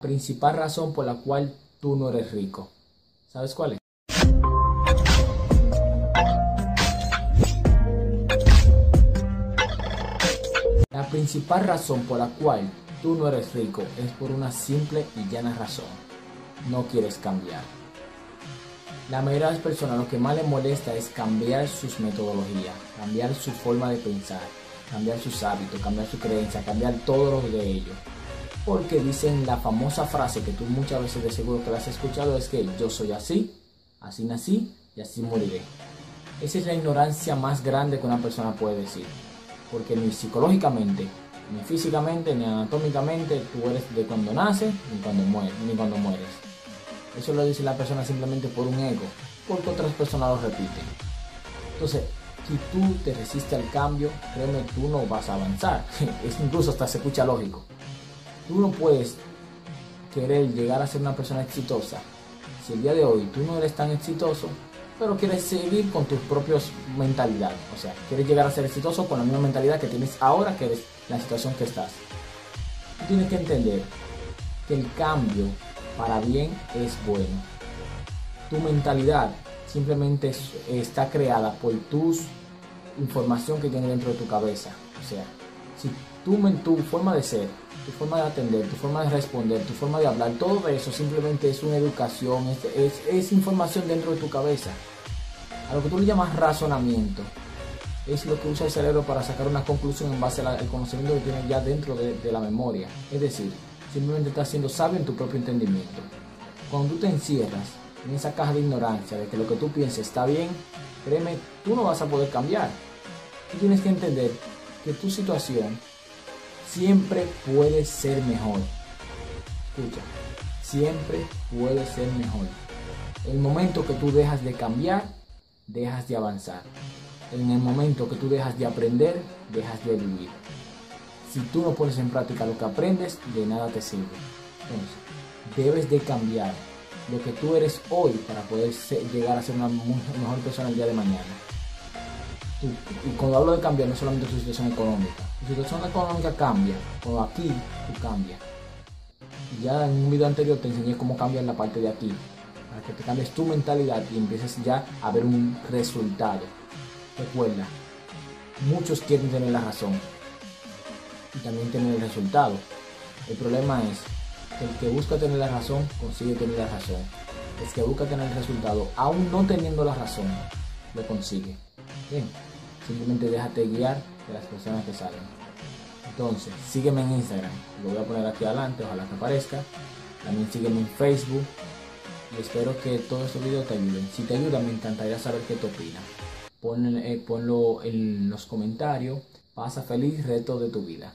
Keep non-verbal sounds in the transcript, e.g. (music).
principal razón por la cual tú no eres rico. ¿Sabes cuál es? La principal razón por la cual tú no eres rico es por una simple y llana razón. No quieres cambiar. La mayoría de las personas lo que más les molesta es cambiar sus metodologías, cambiar su forma de pensar, cambiar sus hábitos, cambiar su creencia, cambiar todo lo de ellos porque dicen la famosa frase que tú muchas veces de seguro que la has escuchado es que yo soy así, así nací y así moriré. Esa es la ignorancia más grande que una persona puede decir, porque ni psicológicamente, ni físicamente, ni anatómicamente tú eres de cuando naces ni cuando mueres, ni cuando mueres. Eso lo dice la persona simplemente por un ego, porque otras personas lo repiten. Entonces, si tú te resistes al cambio, créeme, tú no vas a avanzar. (laughs) Es incluso hasta se escucha lógico. Tú no puedes querer llegar a ser una persona exitosa si el día de hoy tú no eres tan exitoso, pero quieres seguir con tus propios mentalidades. O sea, quieres llegar a ser exitoso con la misma mentalidad que tienes ahora que eres la situación que estás. Tú tienes que entender que el cambio para bien es bueno. Tu mentalidad simplemente está creada por tu información que tienes dentro de tu cabeza. O sea, si tu, tu forma de ser tu forma de atender, tu forma de responder, tu forma de hablar, todo eso simplemente es una educación, es, información dentro de tu cabeza. A lo que tú le llamas razonamiento, es lo que usa el cerebro para sacar una conclusión en base al conocimiento que tienes ya dentro de, de, la memoria. Es decir, simplemente estás siendo sabio en tu propio entendimiento. Cuando tú te encierras en esa caja de ignorancia de que lo que tú piensas está bien, créeme, tú no vas a poder cambiar. Tú tienes que entender que tu situación siempre puede ser mejor. Escucha, siempre puede ser mejor. El momento que tú dejas de cambiar, dejas de avanzar. En el momento que tú dejas de aprender, dejas de vivir. Si tú no pones en práctica lo que aprendes, de nada te sirve. Entonces, debes de cambiar lo que tú eres hoy para poder llegar a ser una mejor persona el día de mañana y cuando hablo de cambiar, no solamente tu situación económica. Tu situación económica cambia, cuando aquí tú cambias. Ya en un video anterior te enseñé cómo cambiar la parte de aquí, para que te cambies tu mentalidad y empieces ya a ver un resultado. Recuerda, muchos quieren tener la razón y también tener el resultado. El problema es el que busca tener la razón consigue tener la razón. El que busca tener el resultado, aún no teniendo la razón, lo consigue. Bien. Simplemente déjate guiar de las personas que salen. Entonces, sígueme en Instagram. Lo voy a poner aquí adelante, ojalá que aparezca. También sígueme en Facebook. Y espero que todos estos videos te ayuden. Si te ayudan, me encantaría saber qué te opinas. Eh, ponlo en los comentarios. Pasa feliz reto de tu vida.